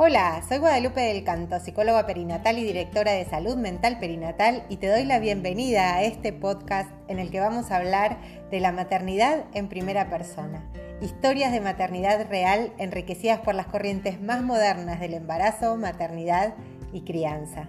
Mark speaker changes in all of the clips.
Speaker 1: Hola, soy Guadalupe del Canto, psicóloga perinatal y directora de salud mental perinatal y te doy la bienvenida a este podcast en el que vamos a hablar de la maternidad en primera persona. Historias de maternidad real enriquecidas por las corrientes más modernas del embarazo, maternidad y crianza.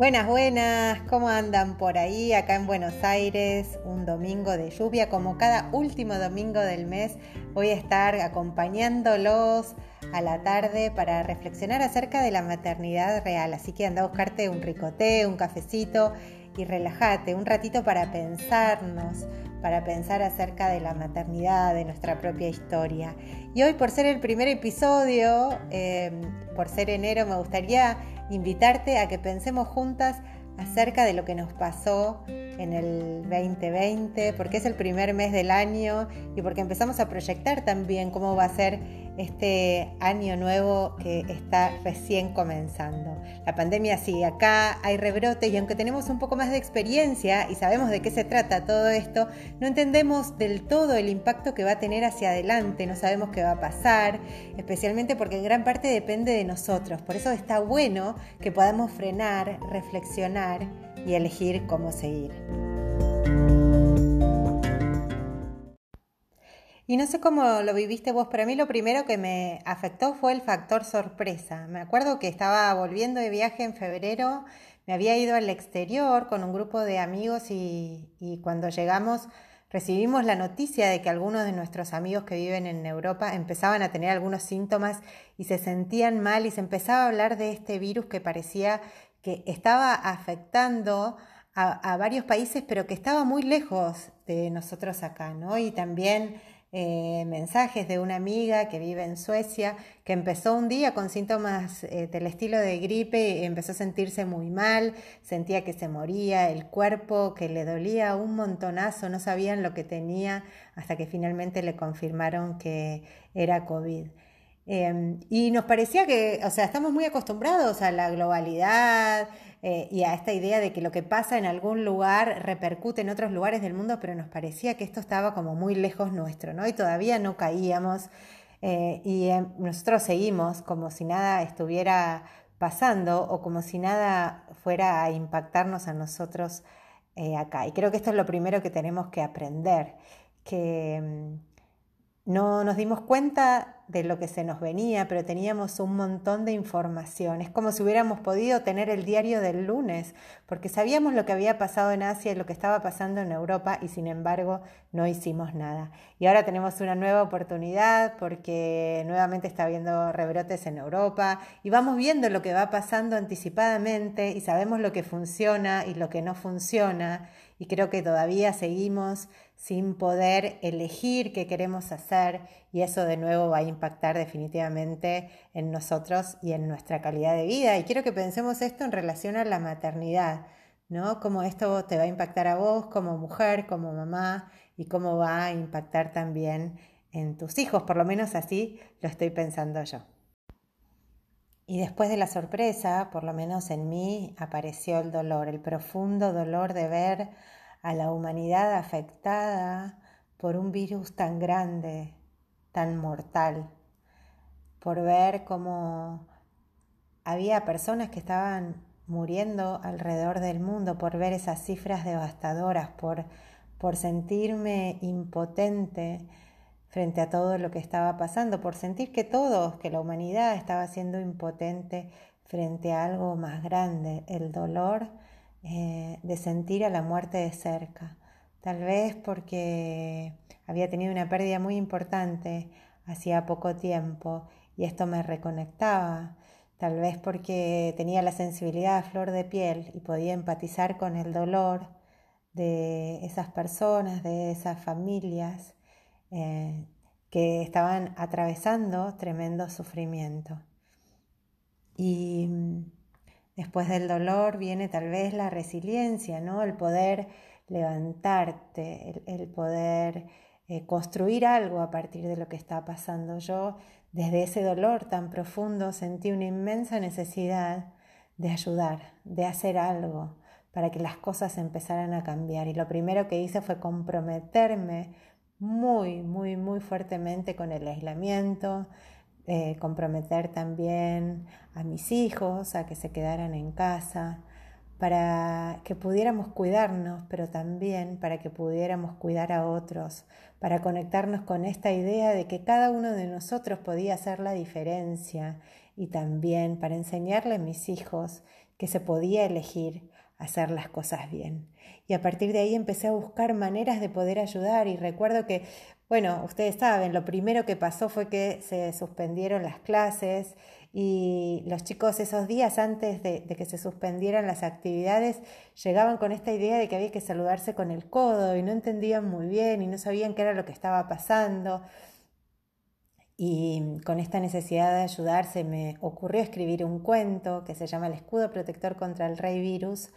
Speaker 1: Buenas, buenas, ¿cómo andan por ahí? Acá en Buenos Aires, un domingo de lluvia, como cada último domingo del mes, voy a estar acompañándolos a la tarde para reflexionar acerca de la maternidad real. Así que anda a buscarte un ricoté, un cafecito y relájate un ratito para pensarnos, para pensar acerca de la maternidad, de nuestra propia historia. Y hoy, por ser el primer episodio, eh, por ser enero, me gustaría invitarte a que pensemos juntas acerca de lo que nos pasó en el 2020, porque es el primer mes del año y porque empezamos a proyectar también cómo va a ser este año nuevo que está recién comenzando. La pandemia sigue acá, hay rebrotes y aunque tenemos un poco más de experiencia y sabemos de qué se trata todo esto, no entendemos del todo el impacto que va a tener hacia adelante, no sabemos qué va a pasar, especialmente porque en gran parte depende de nosotros. Por eso está bueno que podamos frenar, reflexionar y elegir cómo seguir. Y no sé cómo lo viviste vos, pero a mí lo primero que me afectó fue el factor sorpresa. Me acuerdo que estaba volviendo de viaje en febrero, me había ido al exterior con un grupo de amigos y, cuando llegamos recibimos la noticia de que algunos de nuestros amigos que viven en Europa empezaban a tener algunos síntomas y se sentían mal y se empezaba a hablar de este virus que parecía que estaba afectando a, varios países, pero que estaba muy lejos de nosotros acá, ¿no? Y también eh, mensajes de una amiga que vive en Suecia, que empezó un día con síntomas eh, del estilo de gripe y empezó a sentirse muy mal, sentía que se moría, el cuerpo que le dolía un montonazo, no sabían lo que tenía hasta que finalmente le confirmaron que era COVID. Em, y nos parecía que, o sea, estamos muy acostumbrados a la globalidad, eh, y a esta idea de que lo que pasa en algún lugar repercute en otros lugares del mundo, pero nos parecía que esto estaba como muy lejos nuestro, ¿no? Y todavía no caíamos eh, y eh, nosotros seguimos como si nada estuviera pasando o como si nada fuera a impactarnos a nosotros acá. Y creo que esto es lo primero que tenemos que aprender, que mm, no nos dimos cuenta de lo que se nos venía, pero teníamos un montón de información. Es como si hubiéramos podido tener el diario del lunes, porque sabíamos lo que había pasado en Asia y lo que estaba pasando en Europa y sin embargo no hicimos nada. Y ahora tenemos una nueva oportunidad porque nuevamente está habiendo rebrotes en Europa y vamos viendo lo que va pasando anticipadamente y sabemos lo que funciona y lo que no funciona y creo que todavía seguimos sin poder elegir qué queremos hacer y eso de nuevo va a impactar definitivamente en nosotros y en nuestra calidad de vida. Y quiero que pensemos esto en relación a la maternidad, ¿no? Cómo esto te va a impactar a vos como mujer, como mamá y cómo va a impactar también en tus hijos, por lo menos así lo estoy pensando yo. Y después de la sorpresa, por lo menos en mí, apareció el dolor, el profundo dolor de ver a la humanidad afectada por un virus tan grande, tan mortal, por ver cómo había personas que estaban muriendo alrededor del mundo, por ver esas cifras devastadoras, por, por sentirme impotente frente a todo lo que estaba pasando, por sentir que todos, que la humanidad estaba siendo impotente frente a algo más grande, el dolor eh, de sentir a la muerte de cerca. Tal vez porque había tenido una pérdida muy importante hacía poco tiempo y esto me reconectaba. Tal vez porque tenía la sensibilidad a flor de piel y podía empatizar con el dolor de esas personas, de esas familias eh, que estaban atravesando tremendo sufrimiento. Y mm, después del dolor viene tal vez la resiliencia, ¿no? El poder levantarte, el, poder eh, construir algo a partir de lo que está pasando. Yo, desde ese dolor tan profundo, sentí una inmensa necesidad de ayudar, de hacer algo, para que las cosas empezaran a cambiar. Y lo primero que hice fue comprometerme muy, muy, muy fuertemente con el aislamiento, eh, comprometer también a mis hijos a que se quedaran en casa, para que pudiéramos cuidarnos, pero también para que pudiéramos cuidar a otros, para conectarnos con esta idea de que cada uno de nosotros podía hacer la diferencia y también para enseñarle a mis hijos que se podía elegir hacer las cosas bien. Y a partir de ahí empecé a buscar maneras de poder ayudar y recuerdo que, bueno, ustedes saben, lo primero que pasó fue que se suspendieron las clases, y los chicos esos días antes de, que se suspendieran las actividades llegaban con esta idea de que había que saludarse con el codo y no entendían muy bien y no sabían qué era lo que estaba pasando. Y con esta necesidad de ayudarse me ocurrió escribir un cuento que se llama El escudo protector contra el rey virus.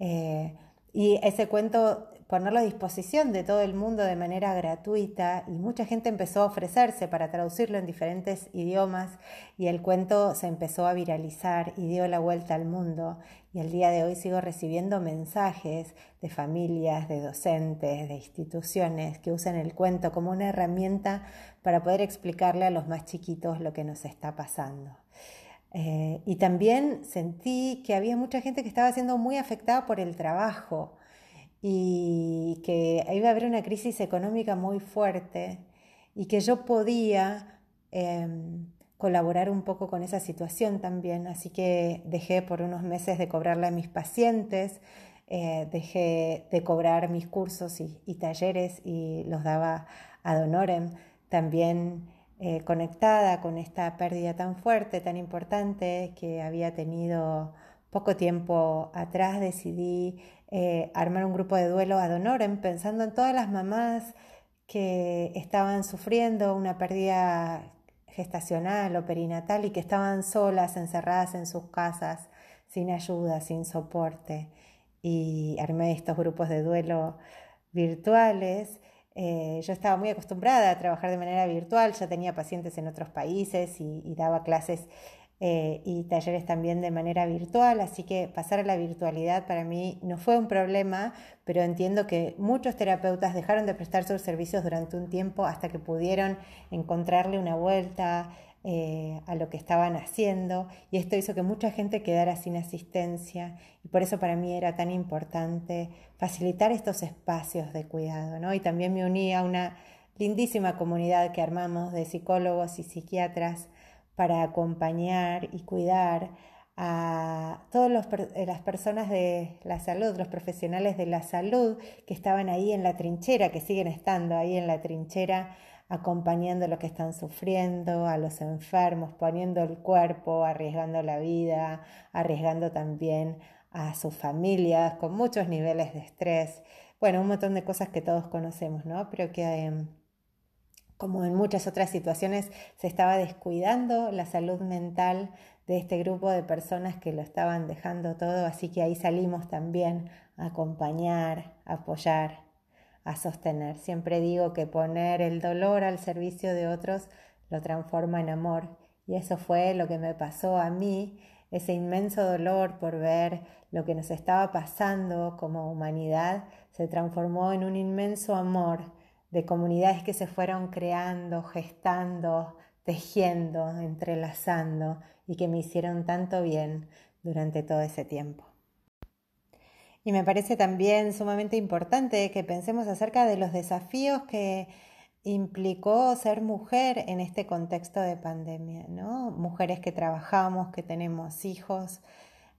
Speaker 1: Eh, y ese cuento ponerlo a disposición de todo el mundo de manera gratuita y mucha gente empezó a ofrecerse para traducirlo en diferentes idiomas y el cuento se empezó a viralizar y dio la vuelta al mundo y al día de hoy sigo recibiendo mensajes de familias, de docentes, de instituciones que usan el cuento como una herramienta para poder explicarle a los más chiquitos lo que nos está pasando. Eh, y también sentí que había mucha gente que estaba siendo muy afectada por el trabajo y que iba a haber una crisis económica muy fuerte y que yo podía em, colaborar un poco con esa situación también. Así que dejé por unos meses de cobrarle a mis pacientes, eh, dejé de cobrar mis cursos y, talleres y los daba a Donorem. También eh, conectada con esta pérdida tan fuerte, tan importante que había tenido poco tiempo atrás, decidí eh, armar un grupo de duelo ad pensando en todas las mamás que estaban sufriendo una pérdida gestacional o perinatal y que estaban solas, encerradas en sus casas, sin ayuda, sin soporte. Y armé estos grupos de duelo virtuales. Eh, yo estaba muy acostumbrada a trabajar de manera virtual, ya tenía pacientes en otros países y daba clases eh, y talleres también de manera virtual, así que pasar a la virtualidad para mí no fue un problema, pero entiendo que muchos terapeutas dejaron de prestar sus servicios durante un tiempo hasta que pudieron encontrarle una vuelta eh, a lo que estaban haciendo y esto hizo que mucha gente quedara sin asistencia y por eso para mí era tan importante facilitar estos espacios de cuidado, ¿no? Y también me uní a una lindísima comunidad que armamos de psicólogos y psiquiatras para acompañar y cuidar a todas eh, las personas de la salud, los profesionales de la salud que estaban ahí en la trinchera, que siguen estando ahí en la trinchera, acompañando a los que están sufriendo, a los enfermos, poniendo el cuerpo, arriesgando la vida, arriesgando también a sus familias con muchos niveles de estrés. Bueno, un montón de cosas que todos conocemos, ¿no? Pero que... Em, como en muchas otras situaciones, se estaba descuidando la salud mental de este grupo de personas que lo estaban dejando todo, así que ahí salimos también a acompañar, a apoyar, a sostener. Siempre digo que poner el dolor al servicio de otros lo transforma en amor y eso fue lo que me pasó a mí, ese inmenso dolor por ver lo que nos estaba pasando como humanidad se transformó en un inmenso amor de comunidades que se fueron creando, gestando, tejiendo, entrelazando y que me hicieron tanto bien durante todo ese tiempo. Y me parece también sumamente importante que pensemos acerca de los desafíos que implicó ser mujer en este contexto de pandemia, ¿no? Mujeres que trabajamos, que tenemos hijos,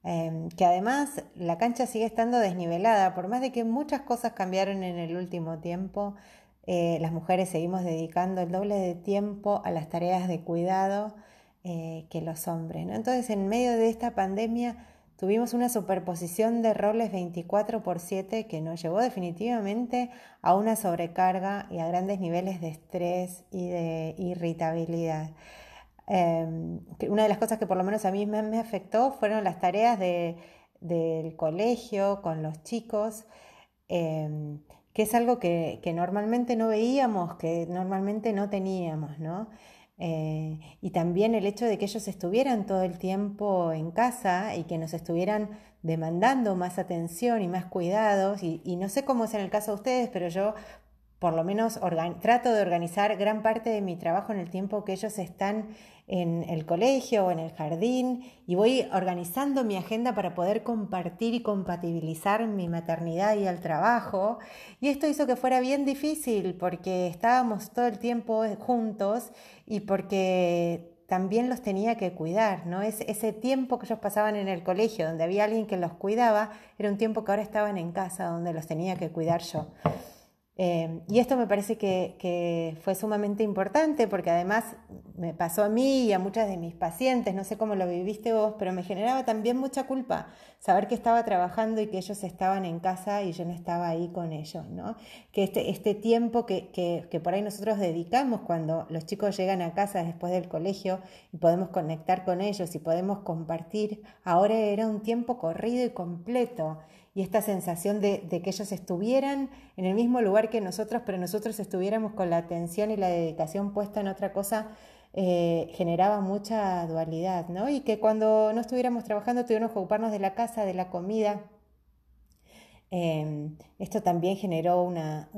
Speaker 1: em, que además la cancha sigue estando desnivelada, por más de que muchas cosas cambiaron en el último tiempo, eh, las mujeres seguimos dedicando el doble de tiempo a las tareas de cuidado eh, que los hombres. Entonces, en medio de esta pandemia tuvimos una superposición de roles 24 por 7 que nos llevó definitivamente a una sobrecarga y a grandes niveles de estrés y de irritabilidad. Em, una de las cosas que por lo menos a mí me, afectó fueron las tareas del colegio con los chicos. Em, que es algo que, normalmente no veíamos, que normalmente no teníamos, ¿no? Eh, y también el hecho de que ellos estuvieran todo el tiempo en casa y que nos estuvieran demandando más atención y más cuidados. Y, y no sé cómo es en el caso de ustedes, pero yo por lo menos trato de organizar gran parte de mi trabajo en el tiempo que ellos están en el colegio o en el jardín y voy organizando mi agenda para poder compartir y compatibilizar mi maternidad y el trabajo. Y esto hizo que fuera bien difícil porque estábamos todo el tiempo juntos y porque también los tenía que cuidar, ¿no? Es, ese tiempo que ellos pasaban en el colegio, donde había alguien que los cuidaba, era un tiempo que ahora estaban en casa, donde los tenía que cuidar yo. Em, y esto me parece que, fue sumamente importante porque además me pasó a mí y a muchas de mis pacientes, no sé cómo lo viviste vos, pero me generaba también mucha culpa saber que estaba trabajando y que ellos estaban en casa y yo no estaba ahí con ellos, ¿no? Que este, este tiempo que, que por ahí nosotros dedicamos cuando los chicos llegan a casa después del colegio y podemos conectar con ellos y podemos compartir, ahora era un tiempo corrido y completo y esta sensación de, que ellos estuvieran en el mismo lugar que nosotros, pero nosotros estuviéramos con la atención y la dedicación puesta en otra cosa, eh, generaba mucha dualidad, ¿no? Y que cuando no estuviéramos trabajando tuviéramos que ocuparnos de la casa, de la comida, Em, esto también generó una,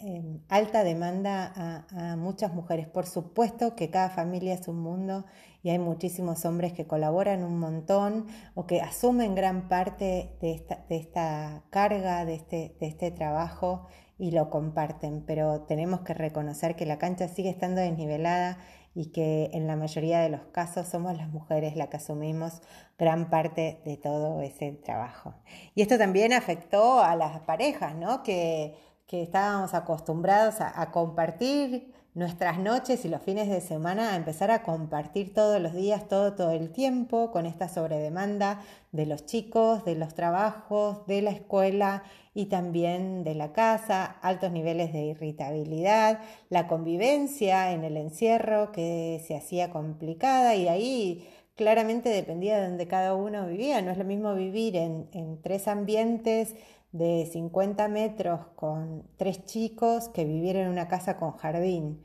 Speaker 1: em, alta demanda a, muchas mujeres. Por supuesto que cada familia es un mundo y hay muchísimos hombres que colaboran un montón o que asumen gran parte de esta, carga, de este, de este trabajo y lo comparten, pero tenemos que reconocer que la cancha sigue estando desnivelada y que en la mayoría de los casos somos las mujeres las que asumimos gran parte de todo ese trabajo. Y esto también afectó a las parejas, ¿no? Que, estábamos acostumbrados a, compartir nuestras noches y los fines de semana, a empezar a compartir todos los días, todo, todo el tiempo, con esta sobredemanda de los chicos, de los trabajos, de la escuela y también de la casa, altos niveles de irritabilidad, la convivencia en el encierro que se hacía complicada y ahí claramente dependía de donde cada uno vivía. No es lo mismo vivir en, tres ambientes de 50 metros con tres chicos que vivir en una casa con jardín.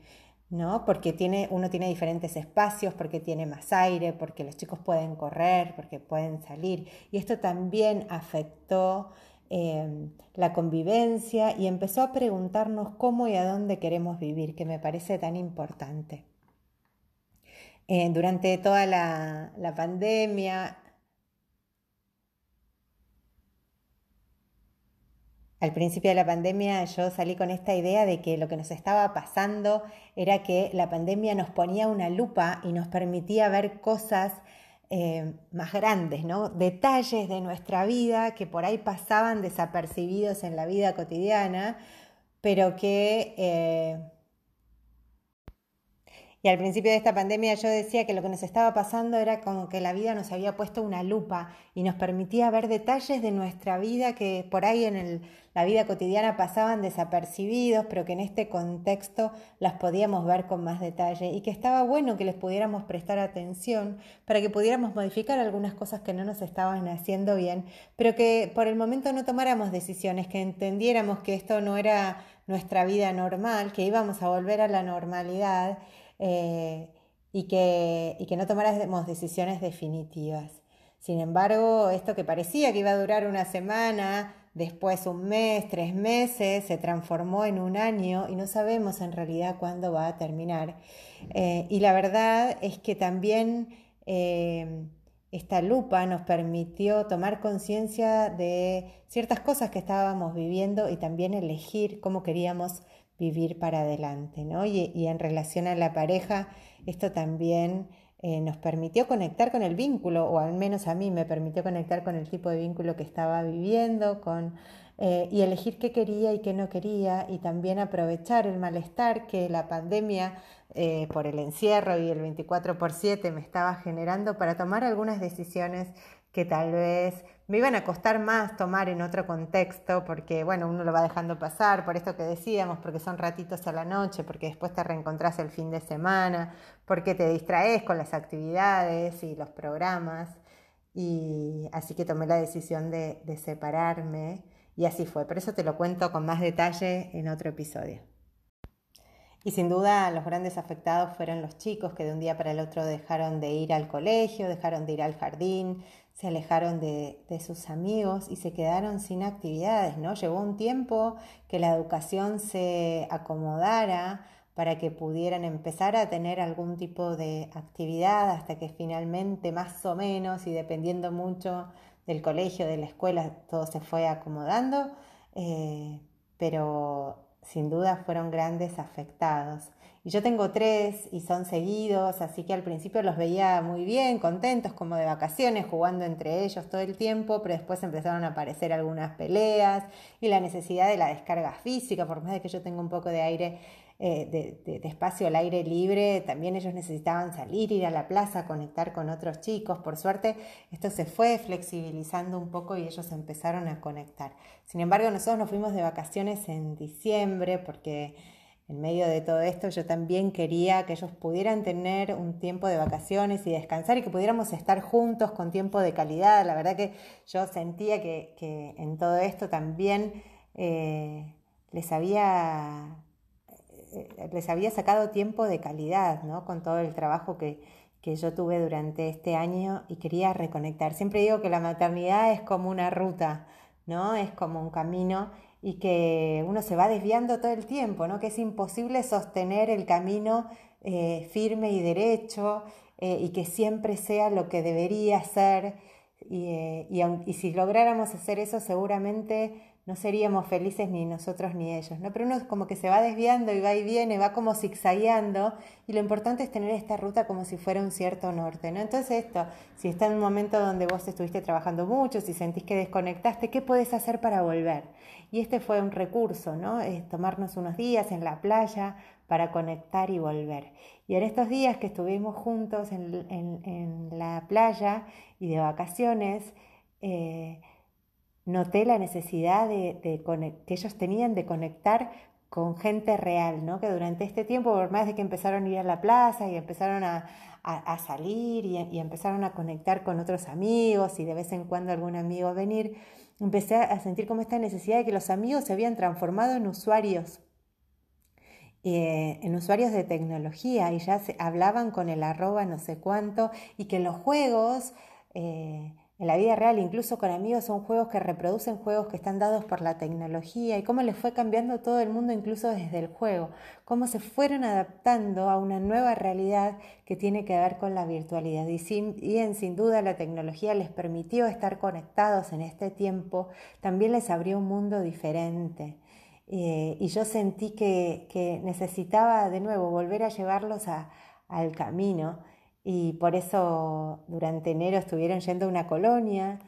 Speaker 1: ¿no? Porque tiene, uno tiene diferentes espacios, porque tiene más aire, porque los chicos pueden correr, porque pueden salir. Y esto también afectó Em, la convivencia y empezó a preguntarnos cómo y a dónde queremos vivir, que me parece tan importante. Eh, durante toda la pandemia, Al principio de la pandemia yo salí con esta idea de que lo que nos estaba pasando era que la pandemia nos ponía una lupa y nos permitía ver cosas eh, más grandes, ¿no? Detalles de nuestra vida que por ahí pasaban desapercibidos en la vida cotidiana, pero que eh, y al principio de esta pandemia yo decía que lo que nos estaba pasando era como que la vida nos había puesto una lupa y nos permitía ver detalles de nuestra vida que por ahí en la vida cotidiana pasaban desapercibidos, pero que en este contexto las podíamos ver con más detalle y que estaba bueno que les pudiéramos prestar atención para que pudiéramos modificar algunas cosas que no nos estaban haciendo bien, pero que por el momento no tomáramos decisiones, que entendiéramos que esto no era nuestra vida normal, que íbamos a volver a la normalidad eh, y, que, y que no tomáramos decisiones definitivas. Sin embargo, esto que parecía que iba a durar una semana, después un mes, tres meses, se transformó en un año y no sabemos en realidad cuándo va a terminar. Eh, y la verdad es que también eh, esta lupa nos permitió tomar conciencia de ciertas cosas que estábamos viviendo y también elegir cómo queríamos vivir para adelante, ¿no? Y, en relación a la pareja, esto también eh, nos permitió conectar con el vínculo, o al menos a mí me permitió conectar con el tipo de vínculo que estaba viviendo, con, eh, y elegir qué quería y qué no quería, y también aprovechar el malestar que la pandemia eh, por el encierro y el 24 por 7 me estaba generando para tomar algunas decisiones que tal vez me iban a costar más tomar en otro contexto, porque bueno, uno lo va dejando pasar, por esto que decíamos, porque son ratitos a la noche, porque después te reencontrás el fin de semana, porque te distraes con las actividades y los programas. Y así que tomé la decisión de, de separarme y así fue. Por eso te lo cuento con más detalle en otro episodio. Y sin duda los grandes afectados fueron los chicos que de un día para el otro dejaron de ir al colegio, dejaron de ir al jardín, se alejaron de, sus amigos y se quedaron sin actividades, ¿no? Llevó un tiempo que la educación se acomodara para que pudieran empezar a tener algún tipo de actividad hasta que finalmente más o menos y dependiendo mucho del colegio, de la escuela, todo se fue acomodando, eh, pero sin duda fueron grandes afectados. Y yo tengo tres y son seguidos, así que al principio los veía muy bien, contentos, como de vacaciones, jugando entre ellos todo el tiempo, pero después empezaron a aparecer algunas peleas y la necesidad de la descarga física, por más de que yo tenga un poco de aire eh, de, espacio al aire libre, también ellos necesitaban salir, ir a la plaza, conectar con otros chicos. Por suerte, esto se fue flexibilizando un poco y ellos empezaron a conectar. Sin embargo, nosotros nos fuimos de vacaciones en diciembre porque en medio de todo esto yo también quería que ellos pudieran tener un tiempo de vacaciones y descansar y que pudiéramos estar juntos con tiempo de calidad. La verdad que yo sentía que, en todo esto también eh, les había eh, les había sacado tiempo de calidad, ¿no? Con todo el trabajo que, que yo tuve durante este año y quería reconectar. Siempre digo que la maternidad es como una ruta, ¿no? Es como un camino y que uno se va desviando todo el tiempo, ¿no? Que es imposible sostener el camino eh, firme y derecho eh, y que siempre sea lo que debería ser. Y, y, si lográramos hacer eso, seguramente no seríamos felices ni nosotros ni ellos, ¿no? Pero uno como que se va desviando y va y viene, va como zigzagueando y lo importante es tener esta ruta como si fuera un cierto norte, ¿no? Entonces esto, si está en un momento donde vos estuviste trabajando mucho, si sentís que desconectaste, ¿qué puedes hacer para volver? Y este fue un recurso, ¿no? Es tomarnos unos días en la playa para conectar y volver. Y en estos días que estuvimos juntos en, la playa y de vacaciones, eh, noté la necesidad de, que ellos tenían de conectar con gente real, ¿no? Que durante este tiempo, por más de que empezaron a ir a la plaza y empezaron a, salir y, empezaron a conectar con otros amigos y de vez en cuando algún amigo venir, empecé a sentir como esta necesidad de que los amigos se habían transformado en usuarios, eh, en usuarios de tecnología y ya se, hablaban con el arroba no sé cuánto y que los juegos... Eh, en la vida real, incluso con amigos, son juegos que reproducen juegos que están dados por la tecnología y cómo les fue cambiando todo el mundo incluso desde el juego, cómo se fueron adaptando a una nueva realidad que tiene que ver con la virtualidad. Y sin, duda la tecnología les permitió estar conectados en este tiempo, también les abrió un mundo diferente. Eh, y yo sentí que, necesitaba de nuevo volver a llevarlos al camino y por eso durante enero estuvieron yendo a una colonia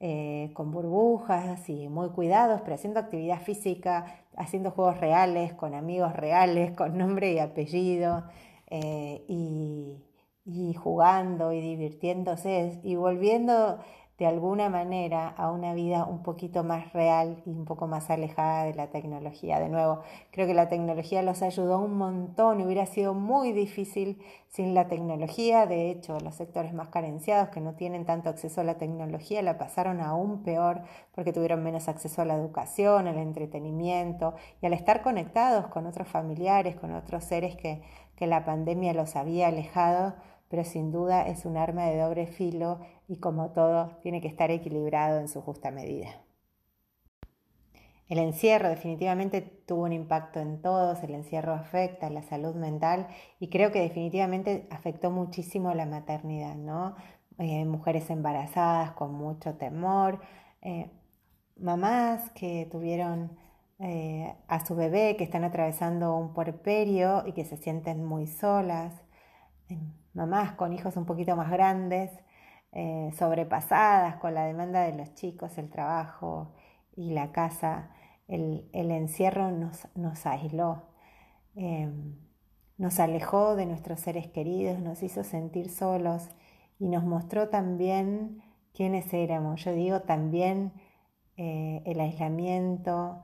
Speaker 1: eh, con burbujas y muy cuidados, pero haciendo actividad física, haciendo juegos reales, con amigos reales, con nombre y apellido, eh, y, y jugando y divirtiéndose y volviendo de alguna manera a una vida un poquito más real y un poco más alejada de la tecnología. De nuevo, creo que la tecnología los ayudó un montón, hubiera sido muy difícil sin la tecnología, de hecho los sectores más carenciados que no tienen tanto acceso a la tecnología la pasaron aún peor porque tuvieron menos acceso a la educación, al entretenimiento y al estar conectados con otros familiares, con otros seres que, que la pandemia los había alejado pero sin duda es un arma de doble filo y como todo tiene que estar equilibrado en su justa medida. El encierro definitivamente tuvo un impacto en todos, el encierro afecta la salud mental y creo que definitivamente afectó muchísimo la maternidad, ¿no? Eh, mujeres embarazadas con mucho temor, eh, mamás que tuvieron eh, a su bebé, que están atravesando un puerperio y que se sienten muy solas, mamás con hijos un poquito más grandes, eh, sobrepasadas con la demanda de los chicos, el trabajo y la casa, el, encierro nos, aisló, em, nos alejó de nuestros seres queridos, nos hizo sentir solos y nos mostró también quiénes éramos. Yo digo también eh, el aislamiento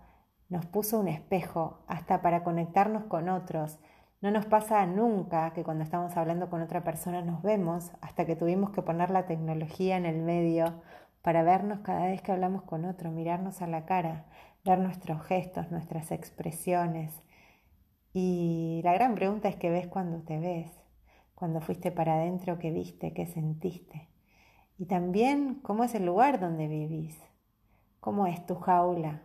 Speaker 1: nos puso un espejo hasta para conectarnos con otros, no nos pasa nunca que cuando estamos hablando con otra persona nos vemos hasta que tuvimos que poner la tecnología en el medio para vernos cada vez que hablamos con otro, mirarnos a la cara, ver nuestros gestos, nuestras expresiones. Y la gran pregunta es qué ves cuando te ves, cuando fuiste para adentro, qué viste, qué sentiste. Y también cómo es el lugar donde vivís, cómo es tu jaula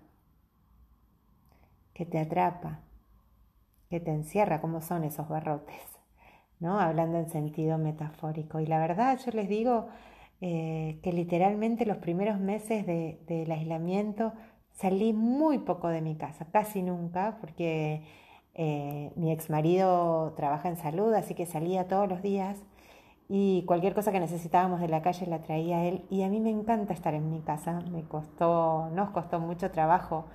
Speaker 1: que te atrapa, que te encierra, cómo son esos barrotes, ¿no? Hablando en sentido metafórico. Y la verdad, yo les digo eh, que literalmente los primeros meses del aislamiento salí muy poco de mi casa, casi nunca, porque eh, mi ex marido trabaja en salud, así que salía todos los días y cualquier cosa que necesitábamos de la calle la traía él y a mí me encanta estar en mi casa, me costó, nos costó mucho trabajo,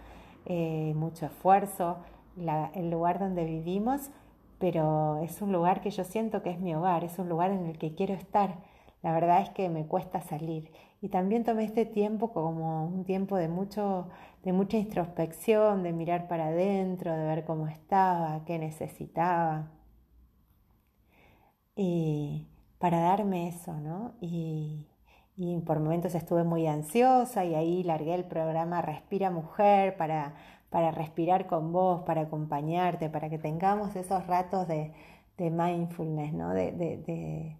Speaker 1: eh, mucho esfuerzo, el lugar donde vivimos, pero es un lugar que yo siento que es mi hogar, es un lugar en el que quiero estar. La verdad es que me cuesta salir y también tomé este tiempo como un tiempo de mucho de mucha introspección, de mirar para adentro, de ver cómo estaba, qué necesitaba. Y para darme eso, ¿no? Y, por momentos estuve muy ansiosa y ahí largué el programa Respira Mujer para, para respirar con vos, para acompañarte, para que tengamos esos ratos de, mindfulness, ¿no? de,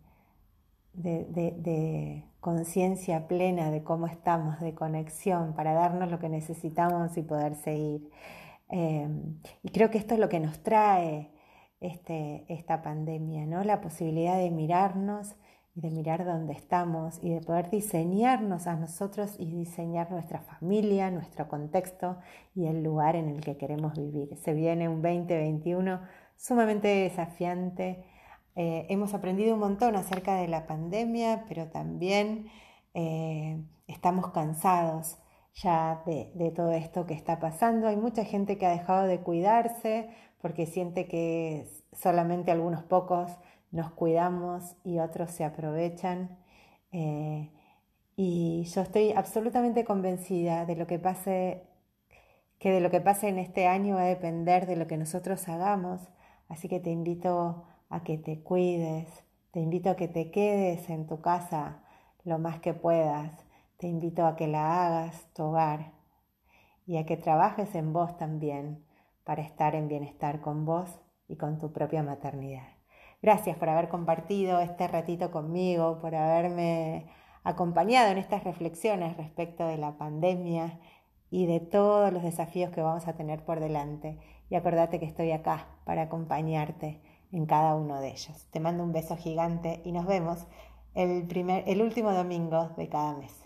Speaker 1: conciencia plena de cómo estamos, de conexión, para darnos lo que necesitamos y poder seguir. Eh, y creo que esto es lo que nos trae este, esta pandemia, ¿no? La posibilidad de mirarnos y de mirar dónde estamos y de poder diseñarnos a nosotros y diseñar nuestra familia, nuestro contexto y el lugar en el que queremos vivir. Se viene un 2021 sumamente desafiante. Eh, hemos aprendido un montón acerca de la pandemia, pero también eh, estamos cansados ya de, de todo esto que está pasando. Hay mucha gente que ha dejado de cuidarse porque siente que solamente algunos pocos nos cuidamos y otros se aprovechan. Eh, y yo estoy absolutamente convencida de lo que pase, que de lo que pase en este año va a depender de lo que nosotros hagamos. Así que te invito a que te cuides, te invito a que te quedes en tu casa lo más que puedas, te invito a que la hagas tu hogar y a que trabajes en vos también para estar en bienestar con vos y con tu propia maternidad. Gracias por haber compartido este ratito conmigo, por haberme acompañado en estas reflexiones respecto de la pandemia y de todos los desafíos que vamos a tener por delante. Y acordate que estoy acá para acompañarte en cada uno de ellos. Te mando un beso gigante y nos vemos el, primer, el último domingo de cada mes.